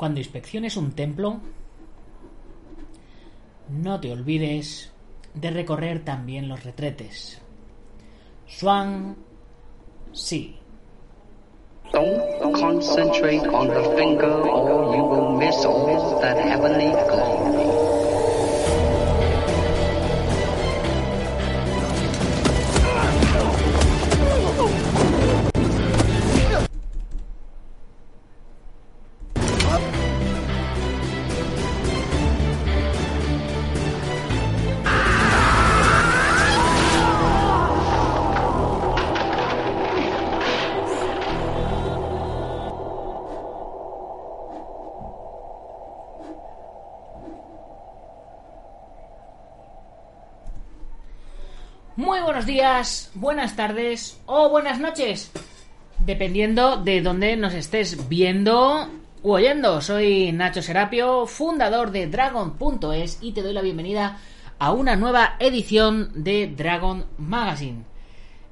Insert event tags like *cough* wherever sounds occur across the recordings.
Cuando inspecciones un templo, no te olvides de recorrer también los retretes. Swan Si. Don't concentrate on the finger or you will miss all that heavenly glory. Muy buenos días, buenas tardes o buenas noches, dependiendo de dónde nos estés viendo u oyendo. Soy Nacho Serapio, fundador de Dragon.es y te doy la bienvenida a una nueva edición de Dragon Magazine.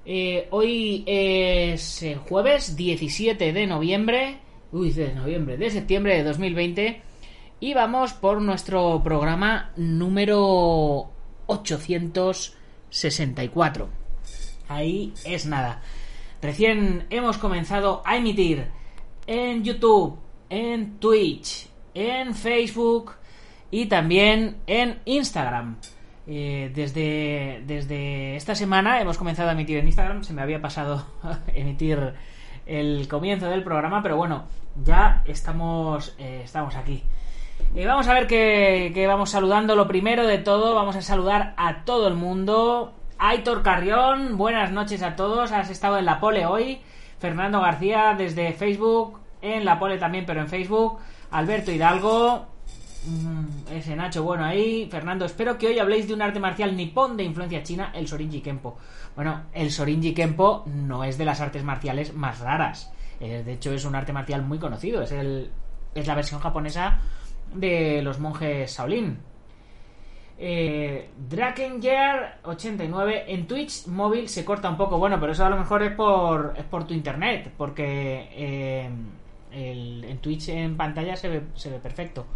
Eh, hoy es jueves 17 de noviembre, uy, de noviembre, de septiembre de 2020 y vamos por nuestro programa número 800 64. Ahí es nada. Recién hemos comenzado a emitir en YouTube, en Twitch, en Facebook y también en Instagram. Eh, desde, desde esta semana hemos comenzado a emitir en Instagram. Se me había pasado *laughs* emitir el comienzo del programa, pero bueno, ya estamos, eh, estamos aquí. Y vamos a ver que, vamos saludando. Lo primero de todo, vamos a saludar a todo el mundo. Aitor Carrión, buenas noches a todos. Has estado en la pole hoy. Fernando García desde Facebook, en la pole también, pero en Facebook. Alberto Hidalgo, mm, ese Nacho bueno ahí. Fernando, espero que hoy habléis de un arte marcial nipón de influencia china, el Sorinji Kempo. Bueno, el Sorinji Kempo no es de las artes marciales más raras. Eh, de hecho, es un arte marcial muy conocido. Es, el, es la versión japonesa de los monjes Shaolin. Eh, Drakenger89 en Twitch móvil se corta un poco. Bueno, pero eso a lo mejor es por, es por tu internet, porque eh, en Twitch en pantalla se ve, se ve perfecto.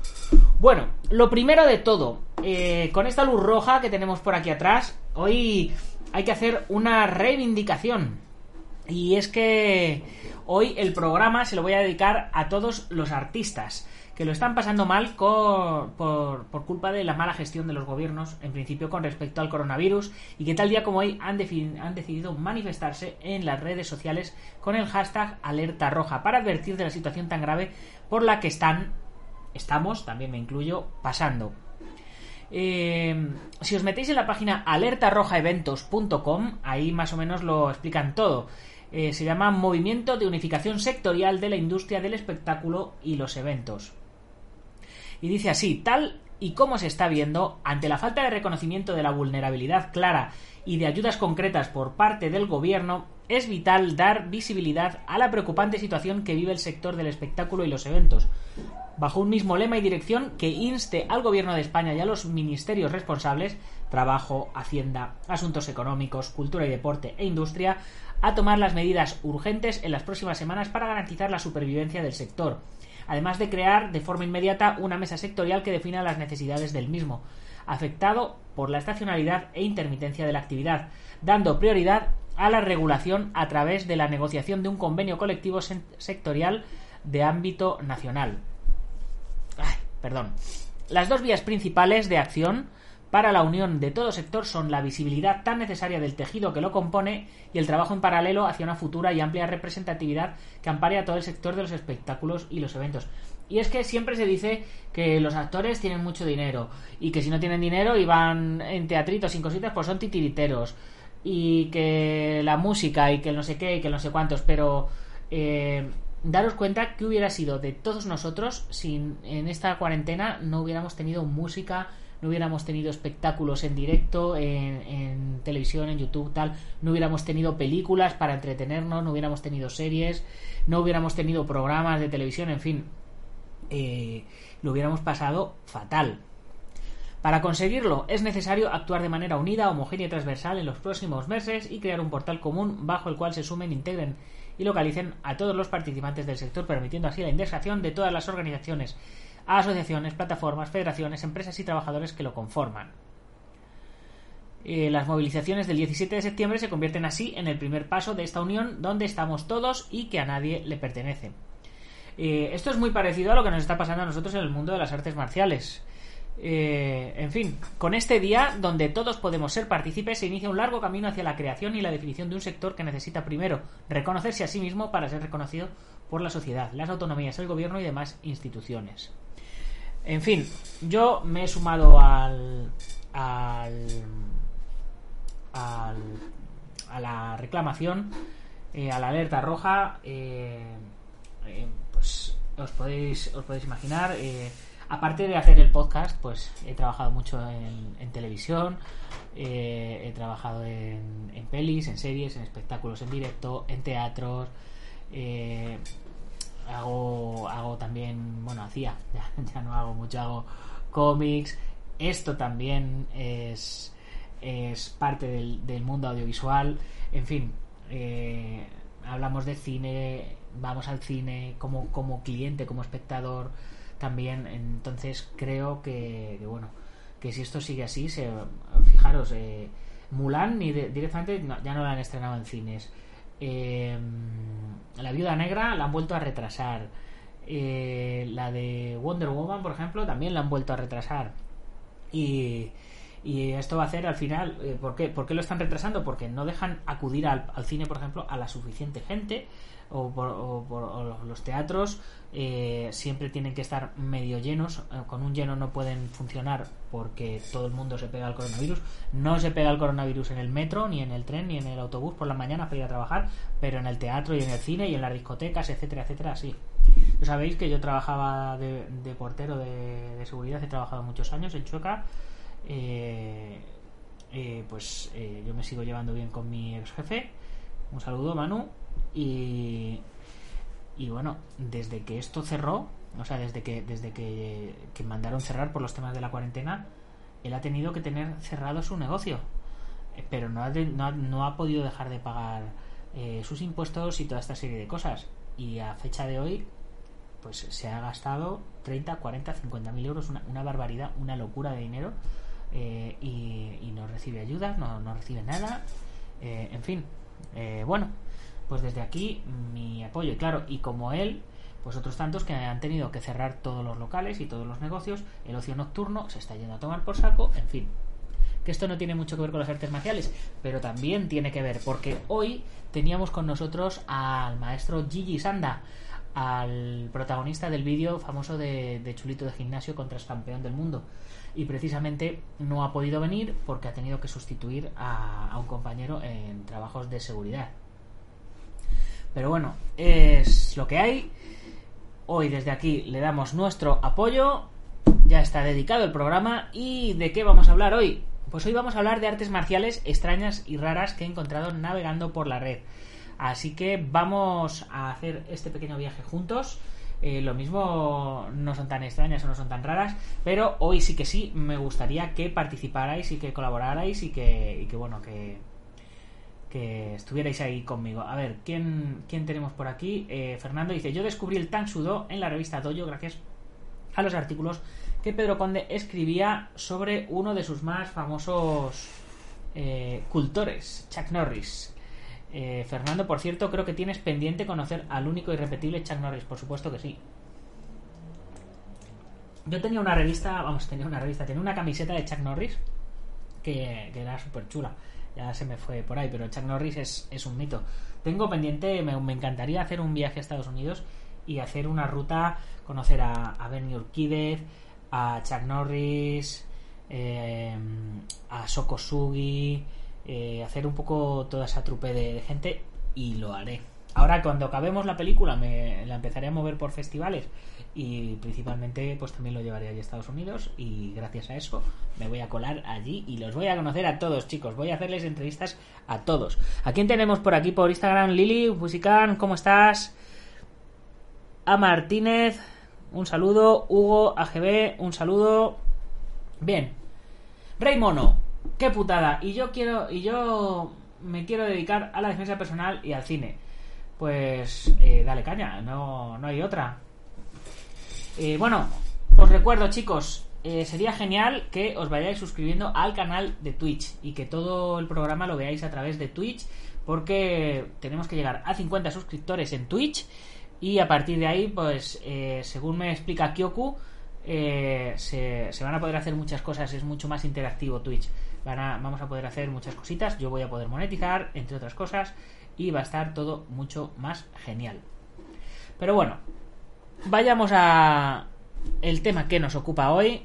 Bueno, lo primero de todo, eh, con esta luz roja que tenemos por aquí atrás, hoy hay que hacer una reivindicación. Y es que hoy el programa se lo voy a dedicar a todos los artistas que lo están pasando mal por, por, culpa de la mala gestión de los gobiernos, en principio con respecto al coronavirus, y que tal día como hoy han, han decidido manifestarse en las redes sociales con el hashtag alerta roja para advertir de la situación tan grave por la que están, estamos, también me incluyo, pasando. Eh, si os metéis en la página alertarrojaeventos.com, ahí más o menos lo explican todo. Eh, se llama Movimiento de Unificación Sectorial de la Industria del Espectáculo y los Eventos. Y dice así, tal y como se está viendo, ante la falta de reconocimiento de la vulnerabilidad clara y de ayudas concretas por parte del gobierno, es vital dar visibilidad a la preocupante situación que vive el sector del espectáculo y los eventos, bajo un mismo lema y dirección que inste al gobierno de España y a los ministerios responsables, trabajo, hacienda, asuntos económicos, cultura y deporte e industria, a tomar las medidas urgentes en las próximas semanas para garantizar la supervivencia del sector además de crear de forma inmediata una mesa sectorial que defina las necesidades del mismo, afectado por la estacionalidad e intermitencia de la actividad, dando prioridad a la regulación a través de la negociación de un convenio colectivo sectorial de ámbito nacional. perdón. Las dos vías principales de acción para la unión de todo sector son la visibilidad tan necesaria del tejido que lo compone y el trabajo en paralelo hacia una futura y amplia representatividad que ampare a todo el sector de los espectáculos y los eventos. Y es que siempre se dice que los actores tienen mucho dinero y que si no tienen dinero y van en teatritos sin cositas, pues son titiriteros. Y que la música y que el no sé qué y que el no sé cuántos, pero eh, daros cuenta que hubiera sido de todos nosotros si en esta cuarentena no hubiéramos tenido música, no hubiéramos tenido espectáculos en directo, en, televisión, en YouTube, tal, no hubiéramos tenido películas para entretenernos, no hubiéramos tenido series, no hubiéramos tenido programas de televisión, en fin, eh, lo hubiéramos pasado fatal. Para conseguirlo es necesario actuar de manera unida, homogénea y transversal en los próximos meses y crear un portal común bajo el cual se sumen, integren y localicen a todos los participantes del sector, permitiendo así la indexación de todas las organizaciones asociaciones, plataformas, federaciones, empresas y trabajadores que lo conforman. Eh, las movilizaciones del 17 de septiembre se convierten así en el primer paso de esta unión donde estamos todos y que a nadie le pertenece. Eh, esto es muy parecido a lo que nos está pasando a nosotros en el mundo de las artes marciales. Eh, en fin, con este día, donde todos podemos ser partícipes, se inicia un largo camino hacia la creación y la definición de un sector que necesita primero reconocerse a sí mismo para ser reconocido por la sociedad, las autonomías, el gobierno y demás instituciones. En fin, yo me he sumado al. al. a la reclamación, eh, a la alerta roja. Eh, eh, pues os podéis, os podéis imaginar. aparte de hacer el podcast, pues he trabajado mucho en, televisión, he trabajado en, en, pelis, en series, en espectáculos en directo, en teatros hago, hago también, bueno, hacía, *laughs* ya, no hago mucho, hago cómics. Esto también es, es parte del, mundo audiovisual. En fin, eh, hablamos de cine, vamos al cine como, como cliente, como espectador también. Entonces creo que, bueno, que si esto sigue así, se, fijaros, eh, Mulan ni directamente ya no la han estrenado en cines. Eh, la Viuda Negra la han vuelto a retrasar. Eh, la de Wonder Woman, por ejemplo, también la han vuelto a retrasar. Y, esto va a hacer al final, eh, ¿por, qué? ¿por, qué? lo están retrasando? Porque no dejan acudir al cine, por ejemplo, a la suficiente gente o por, los teatros eh, siempre tienen que estar medio llenos. Eh, con un lleno no pueden funcionar porque todo el mundo se pega al coronavirus. No se pega el coronavirus en el metro, ni en el tren, ni en el autobús por la mañana para ir a trabajar, pero en el teatro y en el cine y en las discotecas, etcétera, etcétera, sí. sabéis que yo trabajaba de, portero de, seguridad, he trabajado muchos años en Chueca. Eh, pues yo me sigo llevando bien con mi ex jefe. Un saludo, Manu y, y bueno, desde que esto cerró, o sea, desde que, desde que, mandaron cerrar por los temas de la cuarentena, él ha tenido que tener cerrado su negocio. Eh, pero no ha, no ha, podido dejar de pagar eh, sus impuestos y toda esta serie de cosas. Y a fecha de hoy, pues se ha gastado 30, 40, 50 mil euros, una, barbaridad, una locura de dinero. Eh, y, no recibe ayuda, no, no recibe nada. en fin, bueno, pues desde aquí mi apoyo. Y claro, y como él, pues otros tantos que han tenido que cerrar todos los locales y todos los negocios, el ocio nocturno se está yendo a tomar por saco, en fin. Que esto no tiene mucho que ver con las artes marciales, pero también tiene que ver, porque hoy teníamos con nosotros al maestro Gigi Sanda, al protagonista del vídeo famoso de, Chulito de Gimnasio contra el campeón del mundo. Y precisamente no ha podido venir porque ha tenido que sustituir a un compañero en trabajos de seguridad. Pero bueno, es lo que hay. Hoy desde aquí le damos nuestro apoyo. Ya está dedicado el programa. ¿Y de qué vamos a hablar hoy? Pues hoy vamos a hablar de artes marciales extrañas y raras que he encontrado navegando por la red. Así que vamos a hacer este pequeño viaje juntos. Eh, lo mismo no son tan extrañas o no son tan raras, pero hoy sí que sí me gustaría que participarais y que colaborarais y que, bueno, que, estuvierais ahí conmigo. A ver, ¿quién, quién tenemos por aquí? Eh, Fernando dice, yo descubrí el Tang Sudo en la revista Dojo gracias a los artículos que Pedro Conde escribía sobre uno de sus más famosos eh, cultores, Chuck Norris. Eh, Fernando, por cierto, creo que tienes pendiente conocer al único y repetible Chuck Norris, por supuesto que sí. Yo tenía una revista, vamos, tenía una revista, tenía una camiseta de Chuck Norris que, era súper chula ya se me fue por ahí, pero Chuck Norris es, un mito. Tengo pendiente, me, encantaría hacer un viaje a Estados Unidos y hacer una ruta, conocer a, a Bernie Urquídez, a Chuck Norris, eh, a Sokosugi, eh, hacer un poco toda esa trupe de, gente y lo haré. Ahora cuando acabemos la película me la empezaré a mover por festivales y principalmente pues también lo llevaré allí a Estados Unidos y gracias a eso me voy a colar allí y los voy a conocer a todos chicos. Voy a hacerles entrevistas a todos. A quién tenemos por aquí por Instagram Lili Musican ¿cómo estás? a Martínez un saludo. Hugo AGB un saludo. Bien. Rey qué putada. Y yo quiero y yo me quiero dedicar a la defensa personal y al cine. Pues eh, dale caña no, no hay otra. Eh, bueno, os recuerdo chicos, eh, sería genial que os vayáis suscribiendo al canal de Twitch y que todo el programa lo veáis a través de Twitch porque tenemos que llegar a 50 suscriptores en Twitch y a partir de ahí, pues eh, según me explica Kyoku, se, se, van a poder hacer muchas cosas, es mucho más interactivo Twitch. Vamos a poder hacer muchas cositas, yo voy a poder monetizar, entre otras cosas, y va a estar todo mucho más genial. Pero bueno, vayamos a el tema que nos ocupa hoy.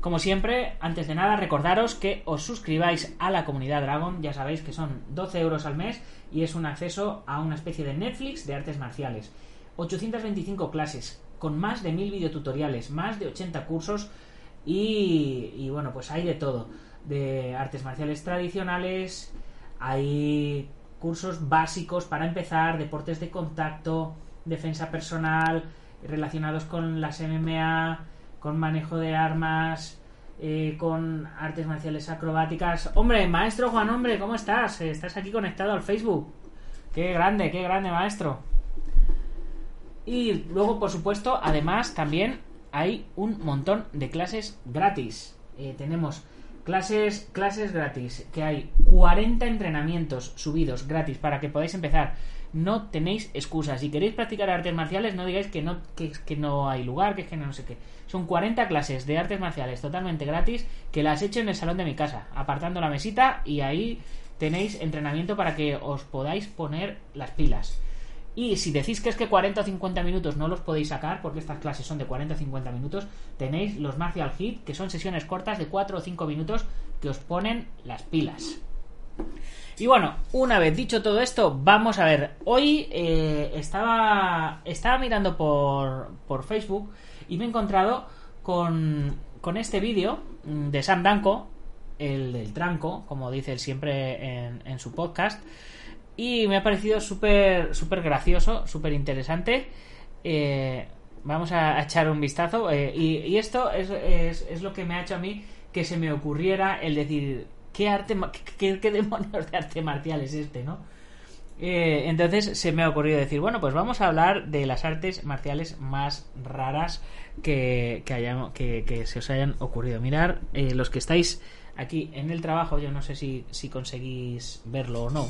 Como siempre, antes de nada, recordaros que os suscribáis a la comunidad Dragon. Ya sabéis que son 12 euros al mes y es un acceso a una especie de Netflix de artes marciales. 825 clases, con más de 1000 videotutoriales, más de 80 cursos y bueno, pues hay de todo. De artes marciales tradicionales, hay cursos básicos para empezar, deportes de contacto, defensa personal, relacionados con las MMA, con manejo de armas, eh, con artes marciales acrobáticas. Hombre, maestro Juan, hombre, ¿cómo estás? Estás aquí conectado al Facebook. Qué grande, qué grande, maestro. Y luego, por supuesto, además también hay un montón de clases gratis. Eh, tenemos clases, clases gratis, que hay 40 entrenamientos subidos gratis para que podáis empezar no tenéis excusas. Si queréis practicar artes marciales, no digáis que no, que, que no hay lugar, que es que no, sé qué. Son 40 clases de artes marciales totalmente gratis que las he hecho en el salón de mi casa, apartando la mesita y ahí tenéis entrenamiento para que os podáis poner las pilas. Y si decís que es que 40 o 50 minutos no los podéis sacar, porque estas clases son de 40 o 50 minutos, tenéis los Martial Hit, que son sesiones cortas de 4 o 5 minutos que os ponen las pilas. Y bueno, una vez dicho todo esto, vamos a ver. Hoy eh, estaba, estaba mirando por, por Facebook y me he encontrado con, con este vídeo de Sam Danko, el del tranco, como dice él siempre en, en su podcast. Y me ha parecido súper gracioso, súper interesante. Eh, vamos a, echar un vistazo. Eh, y, esto es, es, es lo que me ha hecho a mí que se me ocurriera el decir, ¿qué, arte, qué, demonios de arte marcial es este, no? Eh, entonces se me ha ocurrido decir, bueno, pues vamos a hablar de las artes marciales más raras que, que, que, que se os hayan ocurrido. Mirar, eh, los que estáis aquí en el trabajo, yo no sé si, si conseguís verlo o no.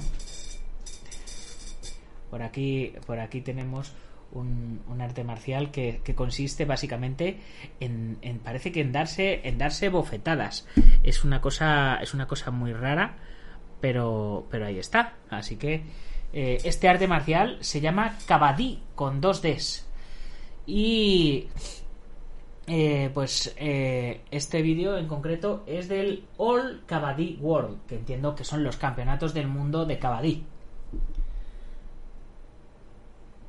Por aquí, por aquí tenemos un, arte marcial que, consiste básicamente en, parece que en darse en darse bofetadas. Es una cosa es una cosa muy rara pero pero ahí está. Así que eh, este arte marcial se llama Kabaddi con dos Ds. Y eh, pues eh, este vídeo en concreto es del All Kabaddi World que entiendo que son los campeonatos del mundo de Kabaddi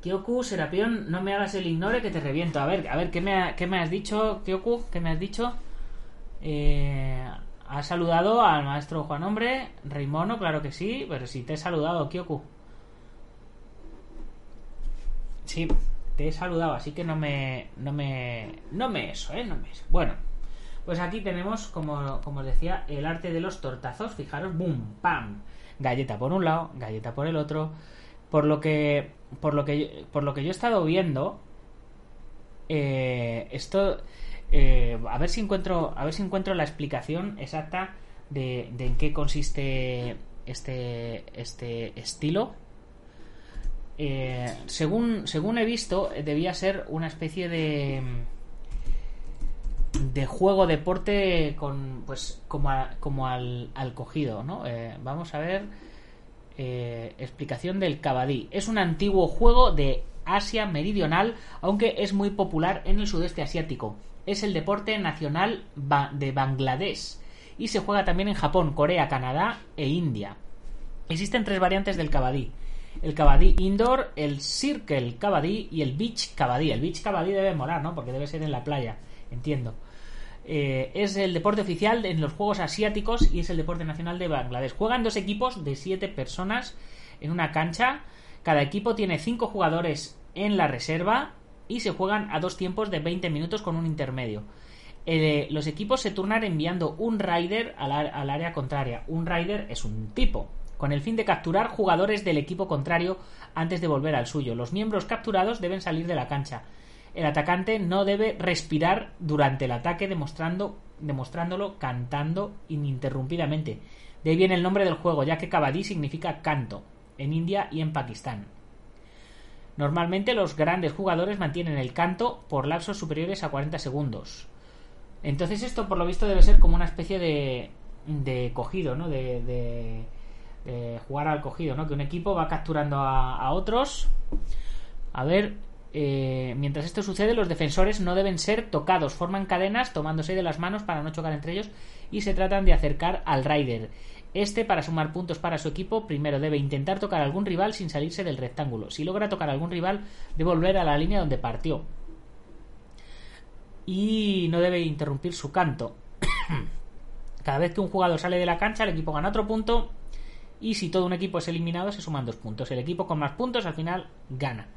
Kyoku, Serapión, no me hagas el ignore que te reviento. A ver, a ver, ¿qué me, qué me has dicho, Kyoku? ¿Qué me has dicho? Eh, ¿Has saludado al maestro Juan Hombre? Reimono, claro que sí, pero si te he saludado, Kyoku. Sí, te he saludado, así que no me. No me. No me eso, ¿eh? No me eso. Bueno, pues aquí tenemos, como, como os decía, el arte de los tortazos. Fijaros, boom, pam. Galleta por un lado, galleta por el otro. Por lo que por lo que por lo que yo he estado viendo eh, esto eh, a ver si encuentro a ver si encuentro la explicación exacta de, de en qué consiste este este estilo. Eh, según según he visto debía ser una especie de de juego deporte con pues como a, como al, al cogido no eh, vamos a ver eh, explicación del Kabaddi. Es un antiguo juego de Asia Meridional, aunque es muy popular en el sudeste asiático. Es el deporte nacional de Bangladesh y se juega también en Japón, Corea, Canadá e India. Existen tres variantes del kabaddi. El kabaddi indoor, el circle kabaddi y el beach kabaddi. El beach kabaddi debe molar, ¿no? Porque debe ser en la playa, entiendo. Eh, es el deporte oficial en los Juegos Asiáticos y es el deporte nacional de Bangladesh. Juegan dos equipos de siete personas en una cancha. Cada equipo tiene cinco jugadores en la reserva y se juegan a dos tiempos de 20 minutos con un intermedio. Eh, los equipos se turnan enviando un rider al, al área contraria. Un rider es un tipo, con el fin de capturar jugadores del equipo contrario antes de volver al suyo. Los miembros capturados deben salir de la cancha. El atacante no debe respirar durante el ataque demostrando, demostrándolo cantando ininterrumpidamente. De ahí viene el nombre del juego, ya que Kabaddi significa canto en India y en Pakistán. Normalmente los grandes jugadores mantienen el canto por lapsos superiores a 40 segundos. Entonces esto por lo visto debe ser como una especie de, de cogido, ¿no? De, de, jugar al cogido, ¿no? Que un equipo va capturando a, a otros. A ver, eh, mientras esto sucede, los defensores no deben ser tocados, forman cadenas tomándose de las manos para no chocar entre ellos y se tratan de acercar al Rider. Este, para sumar puntos para su equipo, primero debe intentar tocar a algún rival sin salirse del rectángulo. Si logra tocar a algún rival, debe volver a la línea donde partió. Y no debe interrumpir su canto. *coughs* Cada vez que un jugador sale de la cancha, el equipo gana otro punto. Y si todo un equipo es eliminado, se suman dos puntos. El equipo con más puntos al final gana.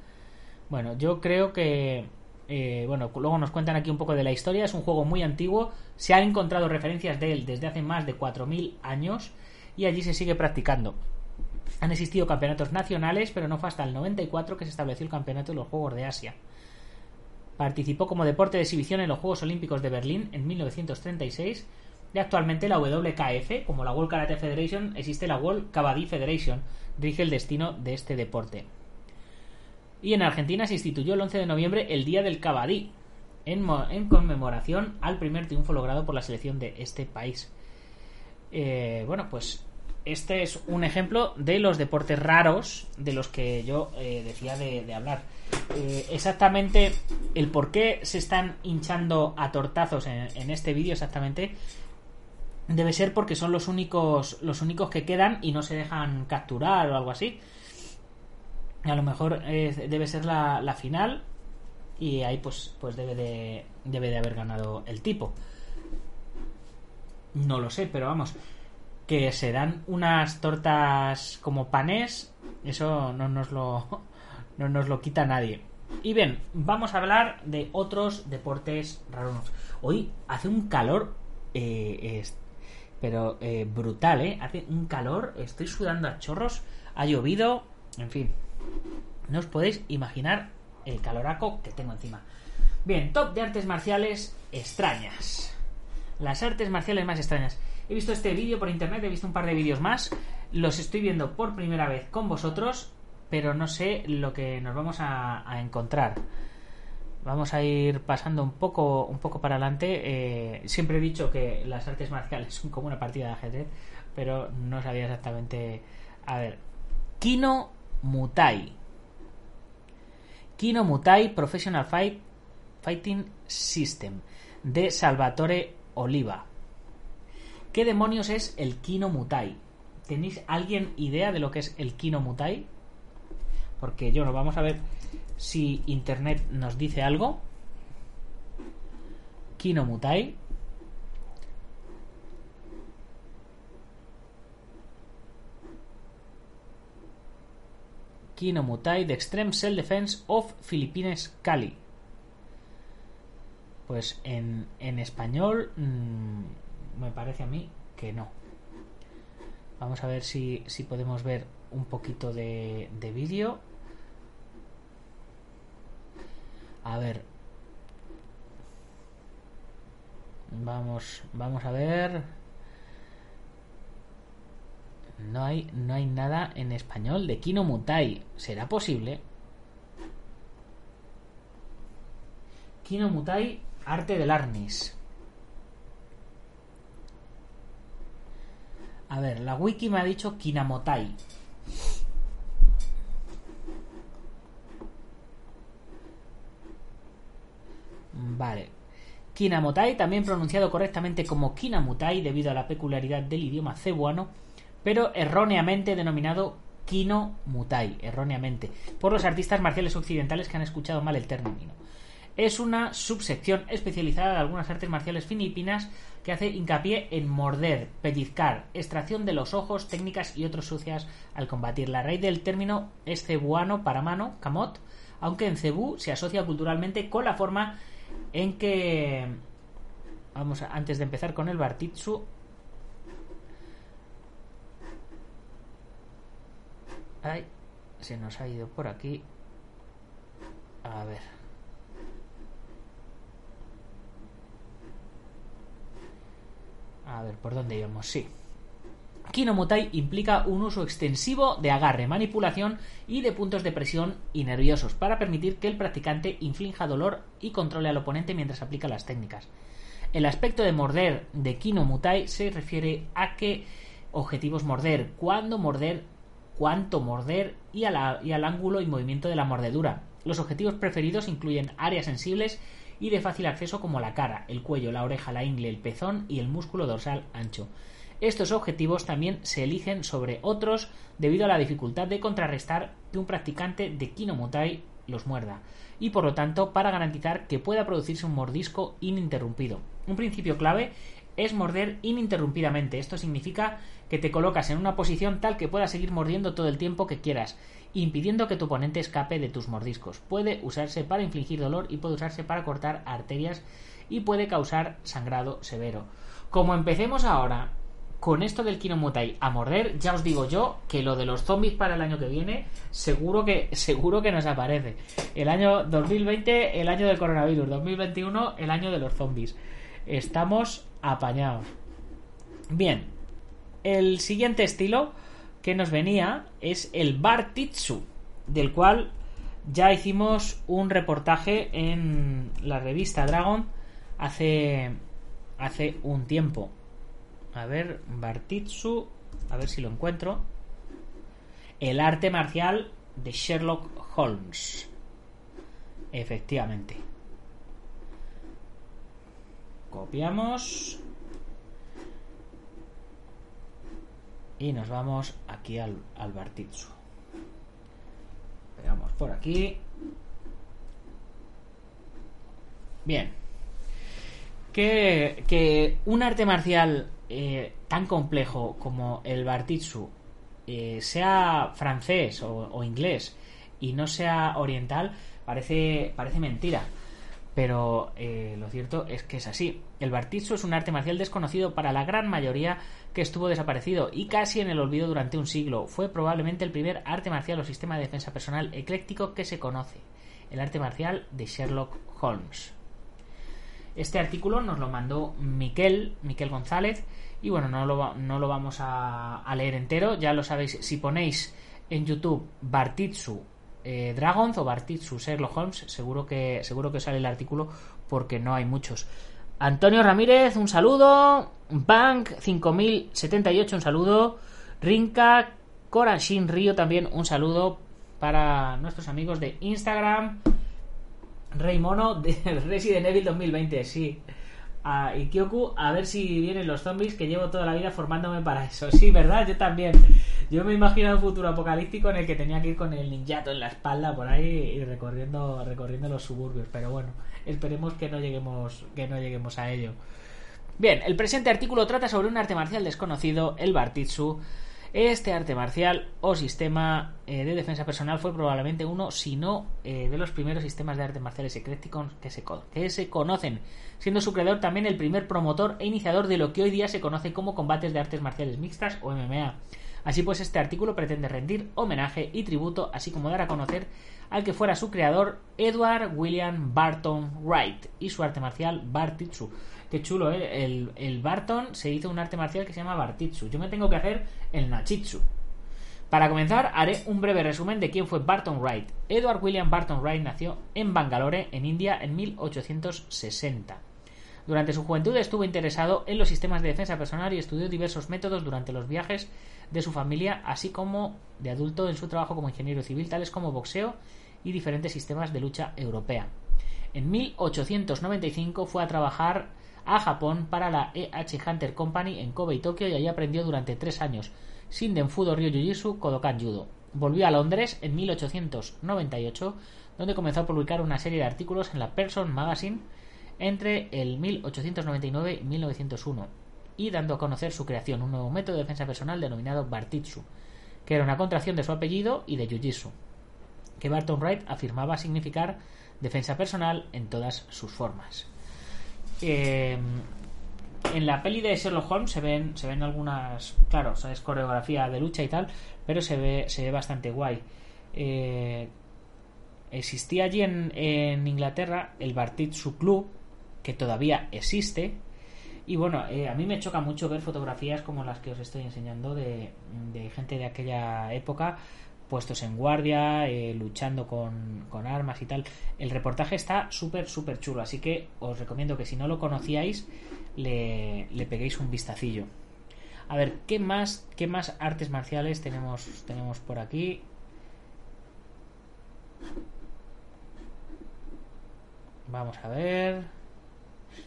Bueno, yo creo que. Eh, bueno, luego nos cuentan aquí un poco de la historia. Es un juego muy antiguo. Se han encontrado referencias de él desde hace más de 4.000 años. Y allí se sigue practicando. Han existido campeonatos nacionales, pero no fue hasta el 94 que se estableció el campeonato de los Juegos de Asia. Participó como deporte de exhibición en los Juegos Olímpicos de Berlín en 1936 y actualmente la WKF, como la World Karate Federation, existe la World Kabaddi Federation, rige el destino de este deporte. Y en Argentina se instituyó el 11 de noviembre el Día del Cabadí, en, conmemoración al primer triunfo logrado por la selección de este país. Eh, bueno, pues este es un ejemplo de los deportes raros de los que yo eh, decía de, hablar. Eh, exactamente el por qué se están hinchando a tortazos en, en este vídeo exactamente debe ser porque son los únicos los únicos que quedan y no se dejan capturar o algo así a lo mejor debe ser la, final y ahí pues pues debe de debe de haber ganado el tipo. No lo sé pero vamos que serán unas tortas como panés eso no nos lo *laughs* no nos lo quita nadie. Y bien vamos a hablar de otros deportes raros. Hoy hace un calor eh, pero eh, brutal eh. Hace un calor estoy sudando a chorros ha llovido en fin no os podéis imaginar el caloraco que tengo encima. Bien, top de artes marciales extrañas. Las artes marciales más extrañas. He visto este vídeo por internet, he visto un par de vídeos más. Los estoy viendo por primera vez con vosotros, pero no sé lo que nos vamos a, encontrar. Vamos a ir pasando un poco, un poco para adelante. Eh, siempre he dicho que las artes marciales son como una partida de ajedrez, pero no sabía exactamente. A ver, Kino Mutai. Kino Mutai Professional Fight, Fighting System de Salvatore Oliva. ¿Qué demonios es el Kino Mutai? ¿Tenéis alguien idea de lo que es el Kino Mutai? Porque yo no vamos a ver si internet nos dice algo. Kino Mutai. Kino Mutai de Extreme Self Defense of Philippines Cali. Pues en, en español mm, me parece a mí que no. Vamos a ver si, si podemos ver un poquito de, de vídeo. A ver. Vamos, vamos a ver. No hay, no hay nada en español de Kino Mutai. ¿Será posible? Kino Mutai, arte del Arnis. A ver, la wiki me ha dicho Kinamotai. Vale. Kinamotai, también pronunciado correctamente como Kinamutai debido a la peculiaridad del idioma cebuano, pero erróneamente denominado Kino Mutai, erróneamente, por los artistas marciales occidentales que han escuchado mal el término. Es una subsección especializada de algunas artes marciales filipinas que hace hincapié en morder, pellizcar, extracción de los ojos, técnicas y otros sucias al combatir. La raíz del término es cebuano para mano, kamot, aunque en Cebú se asocia culturalmente con la forma en que vamos antes de empezar con el Bartitsu Ay, se nos ha ido por aquí. A ver. A ver, ¿por dónde íbamos? Sí. Kinomutai implica un uso extensivo de agarre, manipulación y de puntos de presión y nerviosos para permitir que el practicante inflinja dolor y controle al oponente mientras aplica las técnicas. El aspecto de morder de Kinomutai se refiere a qué objetivos morder, cuándo morder, cuánto morder y, al ángulo y movimiento de la mordedura. Los objetivos preferidos incluyen áreas sensibles y de fácil acceso como la cara, el cuello, la oreja, la ingle, el pezón y el músculo dorsal ancho. Estos objetivos también se eligen sobre otros debido a la dificultad de contrarrestar que un practicante de Kinomutai los muerda, y por lo tanto para garantizar que pueda producirse un mordisco ininterrumpido. Un principio clave es morder ininterrumpidamente. Esto significa que te colocas en una posición tal que puedas seguir mordiendo todo el tiempo que quieras, impidiendo que tu oponente escape de tus mordiscos. Puede usarse para infligir dolor y puede usarse para cortar arterias y puede causar sangrado severo. Como empecemos ahora con esto del Kinomutai a morder, ya os digo yo que lo de los zombies para el año que viene seguro que *laughs* seguro que nos aparece. El año 2020, el año del coronavirus, 2021, el año de los zombies. Estamos apañados. Bien, el siguiente estilo que nos venía es el Bartitsu, del cual ya hicimos un reportaje en la revista Dragon hace hace un tiempo. A ver, Bartitsu, a ver si lo encuentro. El arte marcial de Sherlock Holmes. Efectivamente. Copiamos. Y nos vamos aquí al, al Bartitsu. Pegamos por aquí. Bien. Que, que un arte marcial eh, tan complejo como el Bartitsu eh, sea francés o, o, inglés y no sea oriental, parece, parece mentira. Pero eh, lo cierto es que es así. El Bartitsu es un arte marcial desconocido para la gran mayoría que estuvo desaparecido y casi en el olvido durante un siglo. Fue probablemente el primer arte marcial o sistema de defensa personal ecléctico que se conoce. El arte marcial de Sherlock Holmes. Este artículo nos lo mandó Miquel, González, y bueno, no lo, no lo vamos a, leer entero, ya lo sabéis, si ponéis en YouTube Bartitsu eh, Dragons o Bartitsu Sherlock Holmes, seguro que, seguro que sale el artículo porque no hay muchos. Antonio Ramírez, un saludo. Bank 5078, un saludo. Rinka Korashin Río también un saludo para nuestros amigos de Instagram. Rey Mono de *laughs* Resident Evil 2020, sí. Uh, y Kyoku, a ver si vienen los zombies que llevo toda la vida formándome para eso. Sí, ¿verdad? Yo también. Yo me imagino un futuro apocalíptico en el que tenía que ir con el ninjato en la espalda por ahí y recorriendo, recorriendo los suburbios. Pero bueno, esperemos que no lleguemos, que no lleguemos a ello. Bien, el presente artículo trata sobre un arte marcial desconocido, el Bartitsu. Este arte marcial o sistema eh, de defensa personal fue probablemente uno, si no, eh, de los primeros sistemas de artes marciales eclécticos que se, que se conocen, siendo su creador también el primer promotor e iniciador de lo que hoy día se conoce como combates de artes marciales mixtas o MMA. Así pues, este artículo pretende rendir homenaje y tributo, así como dar a conocer al que fuera su creador, Edward William Barton Wright, y su arte marcial Bartitsu. Qué chulo, ¿eh? El, el, Barton se hizo un arte marcial que se llama Bartitsu. Yo me tengo que hacer el Nachitsu. Para comenzar, haré un breve resumen de quién fue Barton Wright. Edward William Barton Wright nació en Bangalore, en India, en 1860. Durante su juventud estuvo interesado en los sistemas de defensa personal y estudió diversos métodos durante los viajes de su familia, así como de adulto en su trabajo como ingeniero civil, tales como boxeo y diferentes sistemas de lucha europea. En 1895 fue a trabajar a Japón para la EH Hunter Company en Kobe y Tokio y allí aprendió durante tres años Shinden Fudo Ryo Jiu-Jitsu Kodokan Judo. Volvió a Londres en 1898 donde comenzó a publicar una serie de artículos en la Person Magazine entre el 1899 y 1901 y dando a conocer su creación, un nuevo método de defensa personal denominado Bartitsu, que era una contracción de su apellido y de Jiu-Jitsu, que Barton Wright afirmaba significar defensa personal en todas sus formas. Eh, en la peli de Sherlock Holmes se ven, se ven algunas, claro, es coreografía de lucha y tal, pero se ve, se ve bastante guay. Eh, existía allí en, en Inglaterra el Bartitsu Club, que todavía existe, y bueno, eh, a mí me choca mucho ver fotografías como las que os estoy enseñando de, gente de aquella época puestos en guardia, eh, luchando con, armas y tal. El reportaje está súper, súper chulo, así que os recomiendo que si no lo conocíais, le, le peguéis un vistacillo. A ver, ¿qué más, qué más artes marciales tenemos, tenemos por aquí? Vamos a ver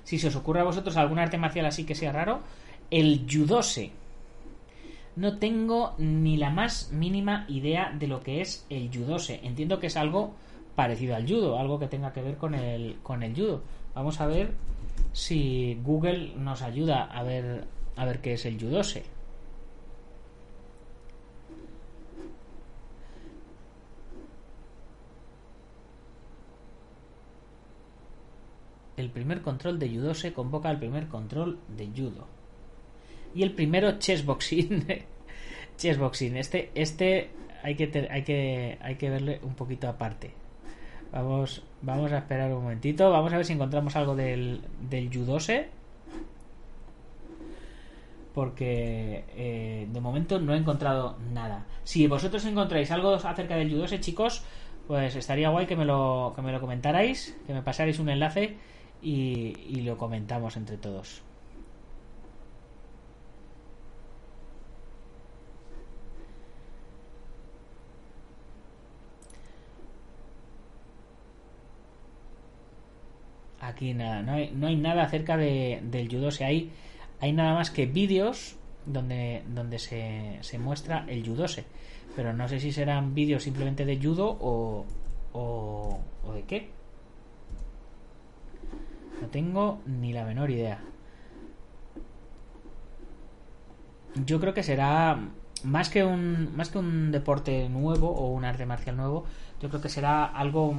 si se os ocurre a vosotros algún arte marcial así que sea raro, el judose. No tengo ni la más mínima idea de lo que es el judose. Entiendo que es algo parecido al judo, algo que tenga que ver con el, con el judo. Vamos a ver si Google nos ayuda a ver, a ver qué es el judose. el primer control de judo se convoca al primer control de judo. Y el primero chessboxing. *laughs* chessboxing. Este, este hay que, hay que, hay que verle un poquito aparte. Vamos, vamos a esperar un momentito. Vamos a ver si encontramos algo del, del judose. Porque eh, de momento no he encontrado nada. Si vosotros encontráis algo acerca del judose, chicos, pues estaría guay que me lo, que me lo comentarais, que me pasarais un enlace y, lo comentamos entre todos. Aquí nada, no hay, no hay nada acerca de, del judo. O hay, hay nada más que vídeos donde, donde se, se muestra el judose. Pero no sé si serán vídeos simplemente de judo o, o, o de qué. No tengo ni la menor idea. Yo creo que será más que un más que un deporte nuevo o un arte marcial nuevo, yo creo que será algo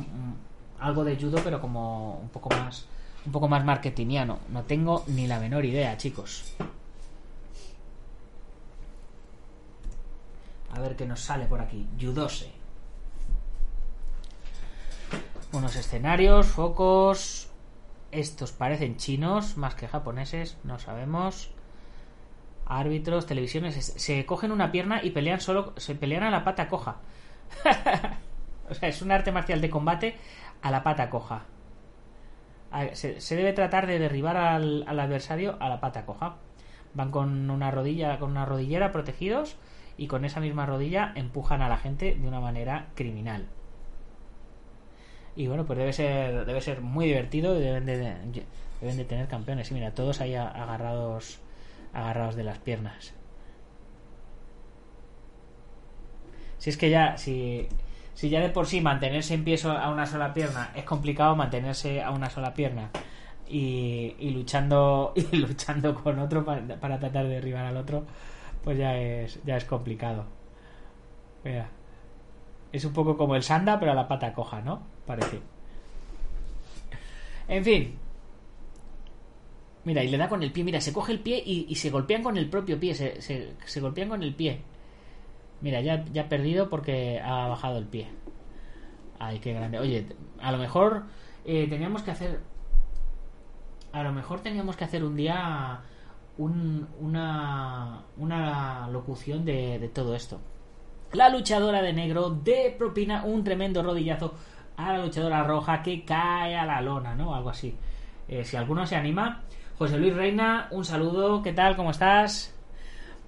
algo de judo pero como un poco más un poco más marketingiano. No tengo ni la menor idea, chicos. A ver qué nos sale por aquí. Judose. Unos escenarios, focos, estos parecen chinos más que japoneses, no sabemos. Árbitros, televisiones, se cogen una pierna y pelean solo, se pelean a la pata coja. *laughs* o sea, es un arte marcial de combate a la pata coja. Se, debe tratar de derribar al, al, adversario a la pata coja. Van con una rodilla, con una rodillera protegidos y con esa misma rodilla empujan a la gente de una manera criminal. Y bueno, pues debe ser, debe ser muy divertido y deben de, deben de tener campeones. Y mira, todos ahí agarrados, agarrados de las piernas. Si es que ya, si, si ya de por sí mantenerse en pie a una sola pierna es complicado, mantenerse a una sola pierna y, y luchando *laughs* y luchando con otro para, para, tratar de derribar al otro, pues ya es, ya es complicado. Mira. Es un poco como el Sanda, pero a la pata coja, ¿no? Parece. En fin. Mira, y le da con el pie. Mira, se coge el pie y, se golpean con el propio pie. Se, se, golpean con el pie. Mira, ya, ya ha perdido porque ha bajado el pie. Ay, qué grande. Oye, a lo mejor eh, teníamos que hacer. A lo mejor teníamos que hacer un día una, una locución de, de todo esto. La luchadora de negro de propina un tremendo rodillazo a la luchadora roja que cae a la lona, ¿no? Algo así. Eh, si alguno se anima. José Luis Reina, un saludo. ¿Qué tal? ¿Cómo estás?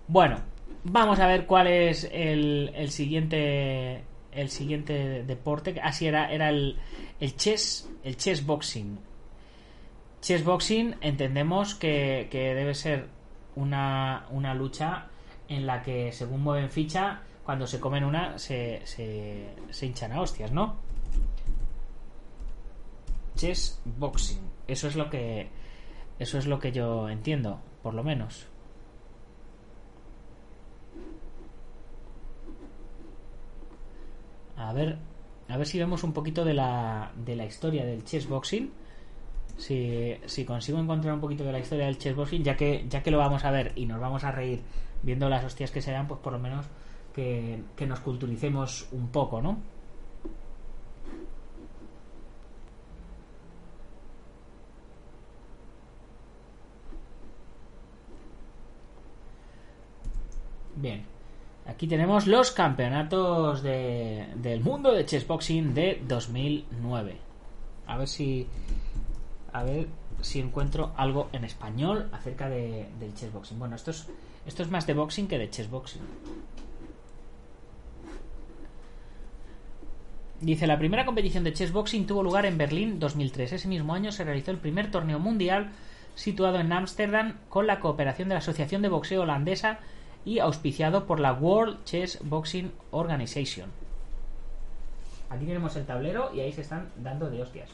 Bueno, vamos a ver cuál es el, siguiente el siguiente deporte. Así era, era el, el chess, el chess boxing. Chess boxing entendemos que, que debe ser una, una lucha en la que según mueven ficha, cuando se comen una se, se, se hinchan a hostias, ¿no? Chess boxing. Eso es lo que eso es lo que yo entiendo, por lo menos. A ver, a ver si vemos un poquito de la, de la historia del chess boxing. Si, si consigo encontrar un poquito de la historia del chess boxing, ya que, ya que lo vamos a ver y nos vamos a reír viendo las hostias que se dan, pues por lo menos que, que nos culturicemos un poco, ¿no? Bien. Aquí tenemos los campeonatos de, del mundo de chessboxing de 2009. A ver si. A ver si encuentro algo en español acerca de, del chessboxing. Bueno, esto es, esto es más de boxing que de chessboxing. Dice, la primera competición de chessboxing tuvo lugar en Berlín 2003. Ese mismo año se realizó el primer torneo mundial situado en Ámsterdam con la cooperación de la Asociación de Boxeo Holandesa y auspiciado por la World Chess Boxing Organization. Aquí tenemos el tablero y ahí se están dando de hostias.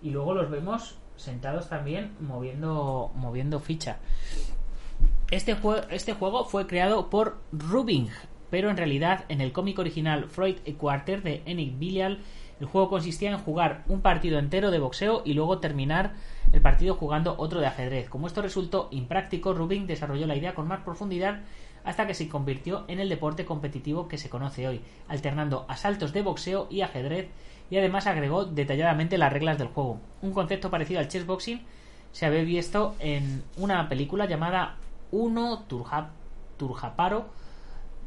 Y luego los vemos sentados también moviendo, moviendo ficha. Este, este juego fue creado por Rubing, pero en realidad en el cómic original Freud y Quarter de Enid Bilial el juego consistía en jugar un partido entero de boxeo y luego terminar el partido jugando otro de ajedrez. Como esto resultó impráctico, Rubin desarrolló la idea con más profundidad hasta que se convirtió en el deporte competitivo que se conoce hoy, alternando asaltos de boxeo y ajedrez y además agregó detalladamente las reglas del juego. Un concepto parecido al chessboxing se había visto en una película llamada Uno Turjaparo,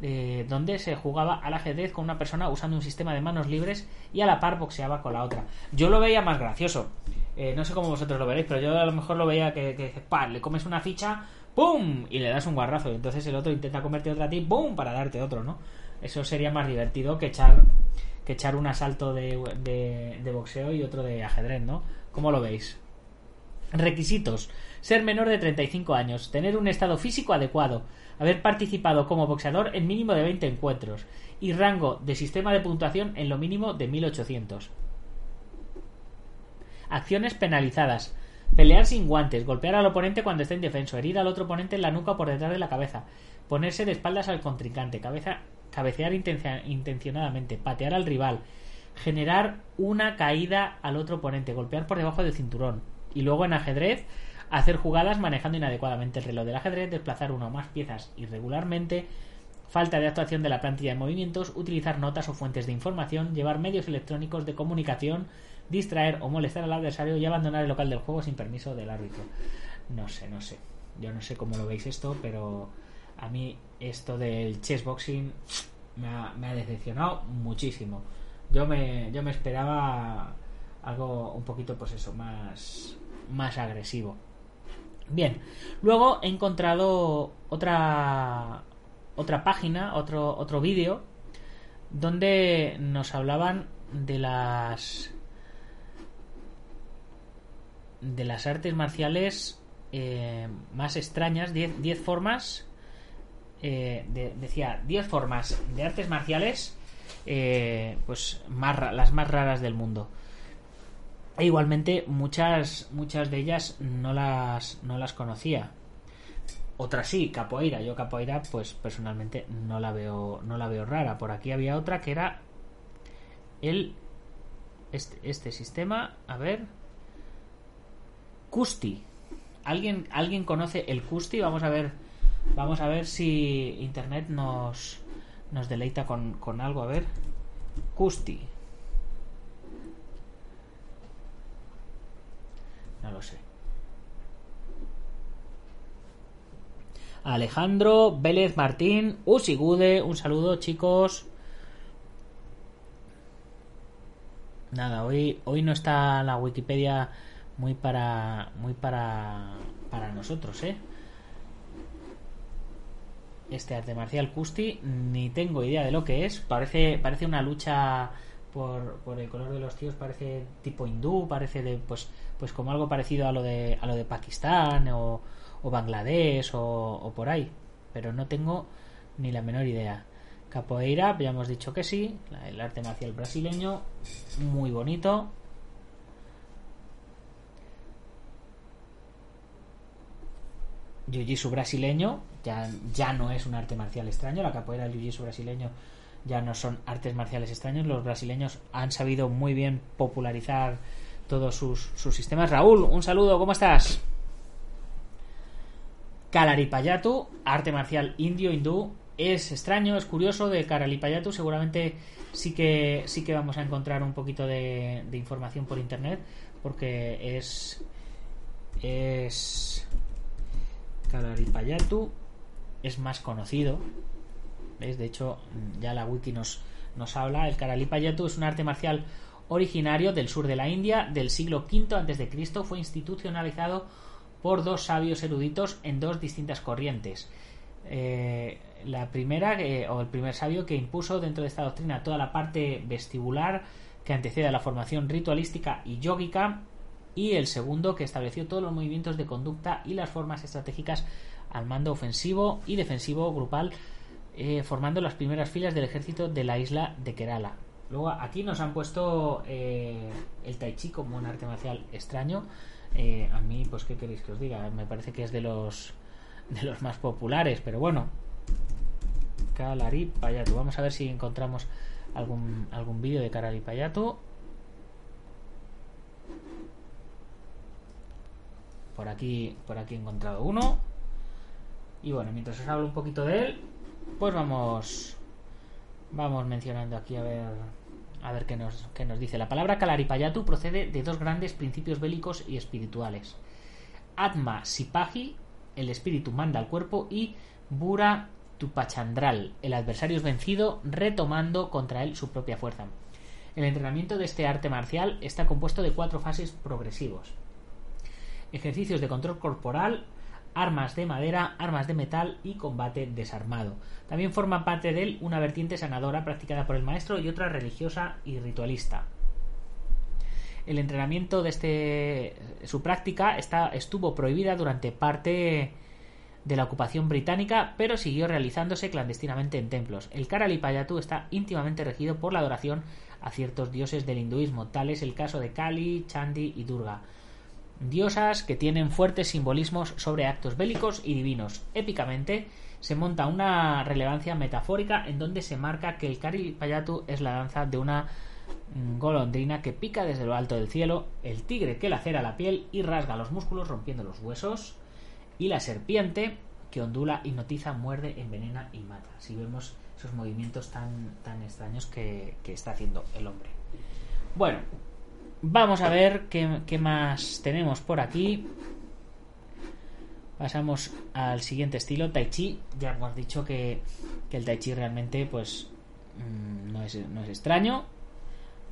eh, donde se jugaba al ajedrez con una persona usando un sistema de manos libres y a la par boxeaba con la otra. Yo lo veía más gracioso. Eh, no sé cómo vosotros lo veréis, pero yo a lo mejor lo veía que, que, le comes una ficha, ¡pum! y le das un guarrazo. Y entonces el otro intenta comerte otra a ti, ¡pum! para darte otro, ¿no? Eso sería más divertido que echar que echar un asalto de, de, boxeo y otro de ajedrez, ¿no? ¿Cómo lo veis? Requisitos. Ser menor de 35 años, tener un estado físico adecuado, haber participado como boxeador en mínimo de 20 encuentros y rango de sistema de puntuación en lo mínimo de 1800. Acciones penalizadas. Pelear sin guantes, golpear al oponente cuando esté indefenso, herir al otro oponente en la nuca por detrás de la cabeza, ponerse de espaldas al contrincante, cabeza, cabecear intencionadamente, patear al rival, generar una caída al otro oponente, golpear por debajo del cinturón. Y luego en ajedrez, hacer jugadas manejando inadecuadamente el reloj del ajedrez, desplazar una o más piezas irregularmente, falta de actuación de la plantilla de movimientos, utilizar notas o fuentes de información, llevar medios electrónicos de comunicación, distraer o molestar al adversario y abandonar el local del juego sin permiso del árbitro. No sé, no sé. Yo no sé cómo lo veis esto, pero a mí esto del chessboxing me ha, me ha decepcionado muchísimo. Yo me, yo me esperaba algo un poquito, pues eso, más, más agresivo. Bien, luego he encontrado otra otra página, otro otro vídeo donde nos hablaban de las de las artes marciales eh, más extrañas, 10 formas, eh, decía 10 formas de artes marciales, eh, pues más, las más raras del mundo. E igualmente muchas, muchas de ellas no las, no las conocía. Otras sí, capoeira. Yo capoeira, pues personalmente no la veo, no la veo rara. Por aquí había otra que era el este, este sistema. A ver, Custi. ¿Alguien, ¿Alguien conoce el Custi? Vamos a ver. Vamos a ver si internet nos, nos deleita con, con algo. A ver. Custi. No lo sé. Alejandro Vélez Martín, Usigude, un saludo chicos. Nada, hoy, hoy no está la Wikipedia muy para muy para para nosotros, ¿eh? este arte marcial Kusti, ni tengo idea de lo que es. Parece, parece una lucha por, por el color de los tíos, parece tipo hindú, parece de, pues, pues como algo parecido a lo de, a lo de Pakistán o, o Bangladesh o, o por ahí. Pero no tengo ni la menor idea. Capoeira, ya hemos dicho que sí, el arte marcial brasileño, muy bonito. Jiu-Jitsu brasileño ya, ya no es un arte marcial extraño, la capoeira el Jiu-Jitsu brasileño ya no son artes marciales extraños, los brasileños han sabido muy bien popularizar todos sus, sus sistemas. Raúl, un saludo, ¿cómo estás? Kalaripayatu, arte marcial indio, hindú, es extraño, es curioso de Karalipayatu, seguramente sí que sí que vamos a encontrar un poquito de, de información por internet porque es es Kalaripayatu es más conocido ¿Ves? de hecho ya la wiki nos, nos habla. El Karalipayatu es un arte marcial originario del sur de la India del siglo V Cristo. Fue institucionalizado por dos sabios eruditos en dos distintas corrientes. Eh, la primera, o el primer sabio que impuso dentro de esta doctrina toda la parte vestibular que antecede a la formación ritualística y yógica, y el segundo que estableció todos los movimientos de conducta y las formas estratégicas al mando ofensivo y defensivo grupal, eh, formando las primeras filas del ejército de la isla de Kerala. Luego aquí nos han puesto eh, el tai chi como un arte marcial extraño. Eh, a mí, pues, ¿qué queréis que os diga? Me parece que es de los de los más populares, pero bueno, Kalari Payatu. Vamos a ver si encontramos algún, algún vídeo de Kalari Payatu. Por aquí, por aquí he encontrado uno. Y bueno, mientras os hablo un poquito de él, pues vamos vamos mencionando aquí a ver a ver qué nos, qué nos dice. La palabra Kalaripayatu procede de dos grandes principios bélicos y espirituales. Atma Sipahi, el espíritu manda al cuerpo, y Bura Tupachandral. El adversario es vencido retomando contra él su propia fuerza. El entrenamiento de este arte marcial está compuesto de cuatro fases progresivos. Ejercicios de control corporal, armas de madera, armas de metal y combate desarmado. También forma parte de él una vertiente sanadora practicada por el maestro y otra religiosa y ritualista. El entrenamiento de este su práctica estuvo prohibida durante parte de la ocupación británica, pero siguió realizándose clandestinamente en templos. El Karalipayattu está íntimamente regido por la adoración a ciertos dioses del hinduismo, tal es el caso de Kali, Chandi y Durga. Diosas que tienen fuertes simbolismos sobre actos bélicos y divinos. Épicamente se monta una relevancia metafórica en donde se marca que el Karalipayattu es la danza de una mm, golondrina que pica desde lo alto del cielo, el tigre que lacera la piel y rasga los músculos rompiendo los huesos, y la serpiente que ondula, hipnotiza, muerde, envenena y mata. Si vemos esos movimientos tan, tan extraños que, que está haciendo el hombre. Bueno, vamos a ver qué, qué, más tenemos por aquí. Pasamos al siguiente estilo, Tai Chi. Ya hemos dicho que, que el Tai Chi realmente pues mmm, no, es, no es extraño.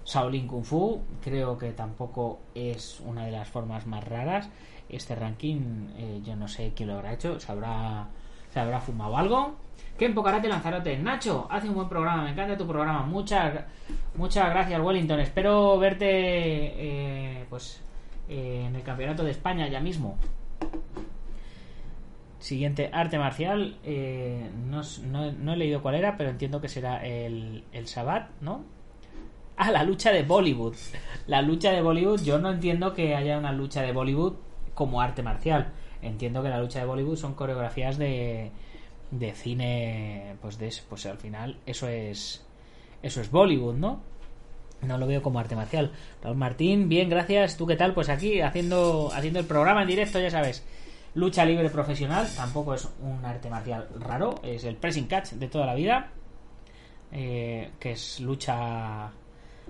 Shaolin Kung Fu creo que tampoco es una de las formas más raras este ranking eh, yo no sé quién lo habrá hecho se habrá se habrá fumado algo Ken Pocarate Lanzarote Nacho hace un buen programa me encanta tu programa muchas muchas gracias Wellington espero verte eh, pues eh, en el campeonato de España ya mismo siguiente arte marcial eh, no, he leído cuál era pero entiendo que será el, el Sabbat ¿no? Ah, la lucha de Bollywood. La lucha de Bollywood, yo no entiendo que haya una lucha de Bollywood como arte marcial. Entiendo que la lucha de Bollywood son coreografías de, de cine, pues de pues al final eso es eso es Bollywood, ¿no? No lo veo como arte marcial. Raúl Martín, bien, gracias. ¿Tú qué tal? Pues aquí haciendo haciendo el programa en directo, ya sabes. Lucha libre profesional, tampoco es un arte marcial raro, es el pressing catch de toda la vida, eh, que es lucha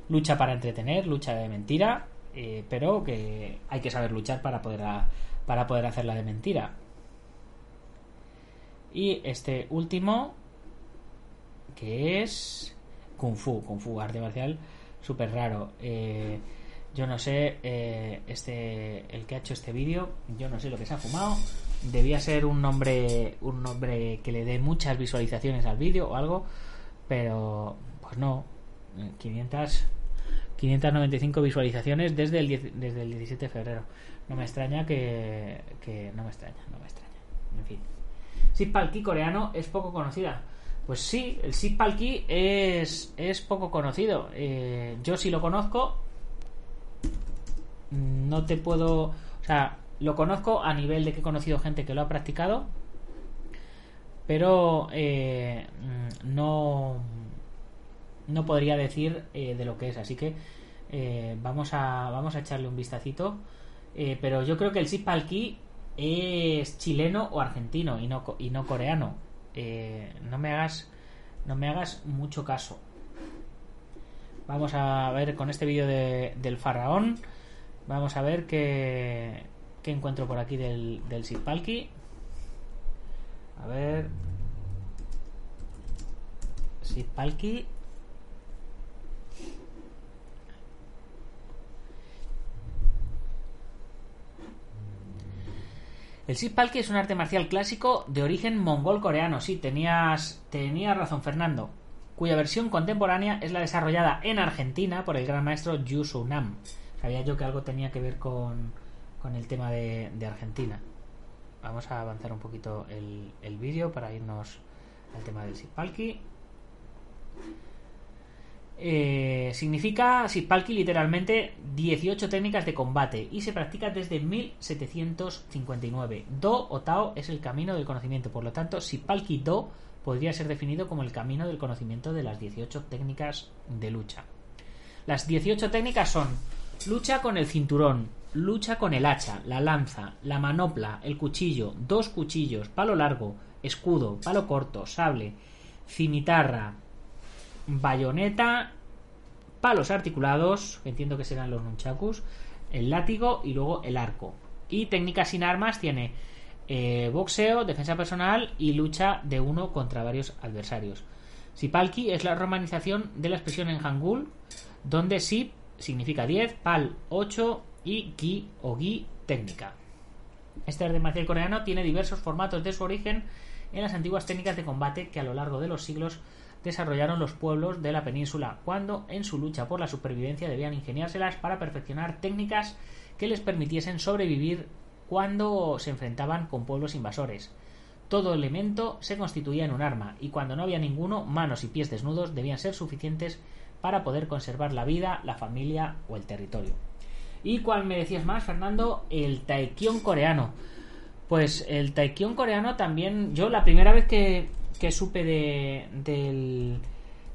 lucha para entretener, lucha de mentira, eh, pero que hay que saber luchar para poder, a, para poder hacerla de mentira. Y este último, que es Kung Fu, Kung Fu, arte marcial súper raro. Eh, yo no sé, eh, este, el que ha hecho este vídeo, yo no sé lo que se ha fumado, debía ser un nombre un nombre que le dé muchas visualizaciones al vídeo o algo pero pues no. 500 595 visualizaciones desde el, 10 desde el 17 de febrero. No me extraña que, que no me extraña no me extraña. En fin Sipalki coreano es poco conocida pues sí, el Sipalki es, es poco conocido. Eh, yo sí lo conozco. No te puedo. O sea, lo conozco a nivel de que he conocido gente que lo ha practicado. Pero eh, no. No podría decir eh, de lo que es. Así que vamos, a, vamos a echarle un vistacito. pero yo creo que el Sipalki es chileno o argentino y no, y no coreano. Eh, no me hagas no me hagas mucho caso. Vamos a ver con este vídeo de, del faraón vamos a ver qué, qué encuentro por aquí del, del a ver. Sipalki El Sipalki es un arte marcial clásico de origen mongol-coreano. Sí, tenías, tenías razón, Fernando. Cuya versión contemporánea es la desarrollada en Argentina por el gran maestro Yu Nam. Sabía yo que algo tenía que ver con, con el tema de, de, Argentina. Vamos a avanzar un poquito el, el vídeo para irnos al tema del Sipalki. Eh, significa Sipalki literalmente 18 técnicas de combate y se practica desde 1759. Do o Tao es el camino del conocimiento, por lo tanto, Sipalki Do podría ser definido como el camino del conocimiento de las 18 técnicas de lucha. Las 18 técnicas son lucha con el cinturón, lucha con el hacha, la lanza, la manopla, el cuchillo, dos cuchillos, palo largo, escudo, palo corto, sable, cimitarra, bayoneta, palos articulados, entiendo que serán los nunchakus, el látigo y luego el arco. Y técnicas sin armas tiene eh, boxeo, defensa personal y lucha de uno contra varios adversarios. Sipalki es la romanización de la expresión en Hangul, donde Sip significa 10, Pal 8 y Ki o Gi técnica. Este arte marcial coreano tiene diversos formatos de su origen en las antiguas técnicas de combate que a lo largo de los siglos desarrollaron los pueblos de la península, cuando en su lucha por la supervivencia debían ingeniárselas para perfeccionar técnicas que les permitiesen sobrevivir cuando se enfrentaban con pueblos invasores. Todo elemento se constituía en un arma, y cuando no había ninguno, manos y pies desnudos debían ser suficientes para poder conservar la vida, la familia o el territorio. ¿Y cuál me decías más, Fernando? El taekyon coreano. Pues el taekyon coreano también, yo la primera vez que, que supe de, del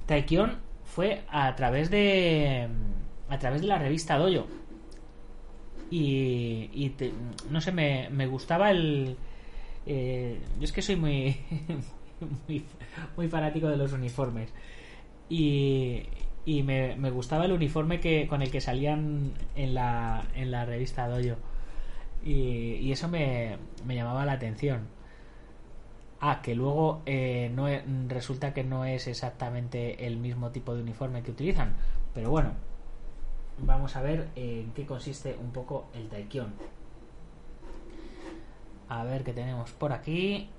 Taekyon fue a través de a través de la revista Dojo. Y, y no sé me, me gustaba el eh, yo es que soy muy, *laughs* muy, muy fanático de los uniformes. Y, y me, me, gustaba el uniforme que con el que salían en la, en la revista Dojo. Y, y eso me, me llamaba la atención Ah, que luego eh, no resulta que no es exactamente el mismo tipo de uniforme que utilizan. Pero bueno, vamos a ver en qué consiste un poco el Taekyon. A ver qué tenemos por aquí.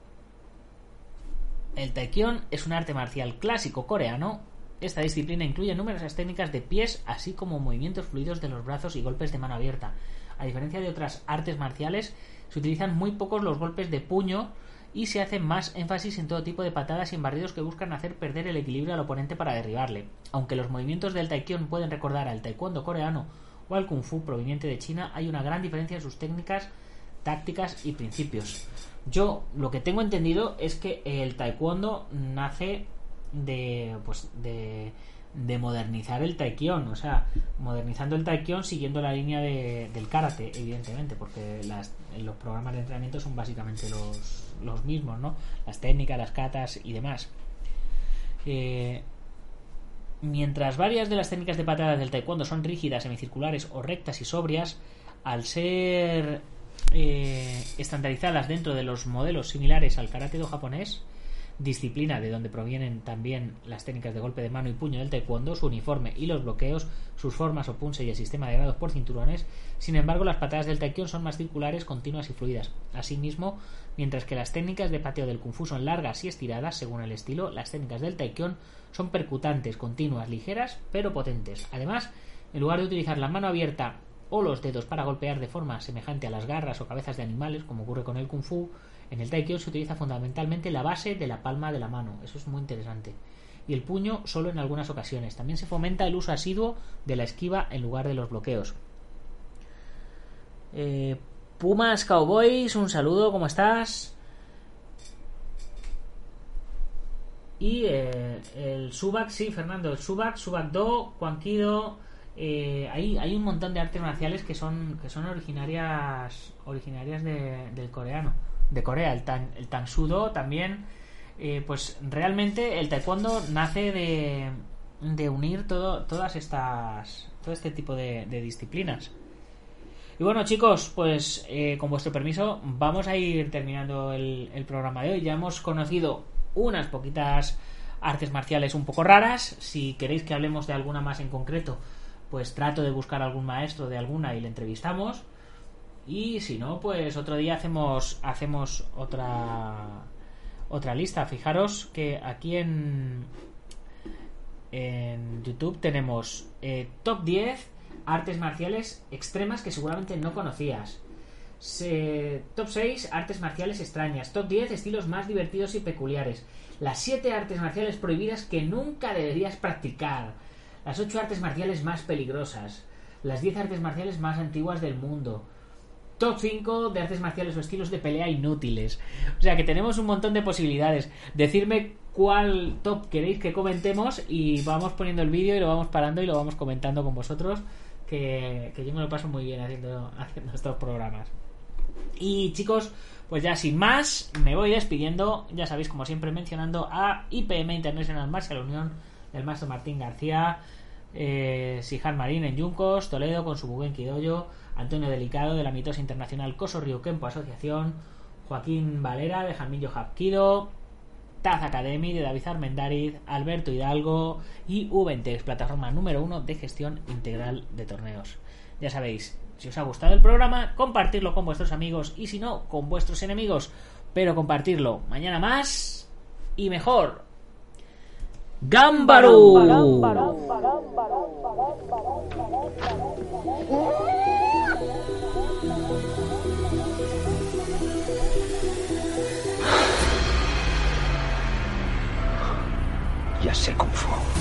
El Taekyon es un arte marcial clásico coreano. Esta disciplina incluye numerosas técnicas de pies, así como movimientos fluidos de los brazos y golpes de mano abierta. A diferencia de otras artes marciales, se utilizan muy pocos los golpes de puño y se hace más énfasis en todo tipo de patadas y embarridos que buscan hacer perder el equilibrio al oponente para derribarle. Aunque los movimientos del taekyon pueden recordar al taekwondo coreano o al kung fu proveniente de China, hay una gran diferencia en sus técnicas, tácticas y principios. Yo lo que tengo entendido es que el taekwondo nace de pues de de modernizar el taekyon, o sea, modernizando el taekyon siguiendo la línea de, del karate, evidentemente, porque las, los programas de entrenamiento son básicamente los, los mismos, ¿no? Las técnicas, las catas y demás. Eh, mientras varias de las técnicas de patadas del taekwondo son rígidas, semicirculares o rectas y sobrias, al ser eh, estandarizadas dentro de los modelos similares al karate do japonés, disciplina de donde provienen también las técnicas de golpe de mano y puño del taekwondo, su uniforme y los bloqueos, sus formas o punse y el sistema de grados por cinturones. Sin embargo, las patadas del taekwondo son más circulares, continuas y fluidas. Asimismo, mientras que las técnicas de pateo del kung fu son largas y estiradas según el estilo, las técnicas del taekwondo son percutantes, continuas, ligeras, pero potentes. Además, en lugar de utilizar la mano abierta o los dedos para golpear de forma semejante a las garras o cabezas de animales, como ocurre con el kung fu, en el taekwondo se utiliza fundamentalmente la base de la palma de la mano. Eso es muy interesante. Y el puño solo en algunas ocasiones. También se fomenta el uso asiduo de la esquiva en lugar de los bloqueos. Eh, Pumas Cowboys, un saludo, ¿cómo estás? Y eh, el Subak, sí, Fernando, el Subak, Subak Do, Kwankido. Eh, hay, hay un montón de artes marciales que son que son originarias originarias del coreano de Corea el tan el tan sudo también eh, pues realmente el taekwondo nace de, de unir todo todas estas todo este tipo de, disciplinas. Y bueno chicos pues eh, con vuestro permiso vamos a ir terminando el, el programa de hoy. Ya hemos conocido unas poquitas artes marciales un poco raras. Si queréis que hablemos de alguna más en concreto pues trato de buscar algún maestro de alguna y le entrevistamos. Y si no, pues otro día hacemos, hacemos otra, otra lista. Fijaros que aquí en, en YouTube tenemos eh, top 10 artes marciales extremas que seguramente no conocías. top 6 artes marciales extrañas. Top 10 estilos más divertidos y peculiares. Las 7 artes marciales prohibidas que nunca deberías practicar las ocho artes marciales más peligrosas, las 10 artes marciales más antiguas del mundo, top 5 de artes marciales o estilos de pelea inútiles. O sea que tenemos un montón de posibilidades. Decirme cuál top queréis que comentemos y vamos poniendo el vídeo y lo vamos parando y lo vamos comentando con vosotros. Que, yo me lo paso muy bien haciendo, haciendo estos programas. Y chicos, pues ya sin más, me voy despidiendo. Ya sabéis, como siempre, mencionando a IPM International Martial Unión del maestro Martín García, eh, Sijan Marín en Yuncos, Toledo con su Buguen Quidoyo, Antonio Delicado de la mitosa internacional Coso Río Kempo Asociación, Joaquín Valera de Jamillo Japquido, Taz Academy de David Armendariz, Alberto Hidalgo y Ubentex, plataforma número uno de gestión integral de torneos. Ya sabéis, si os ha gustado el programa, compartirlo con vuestros amigos y si no, con vuestros enemigos, pero compartirlo mañana más y mejor. ¡Gámbaro! Ya sé cómo fue.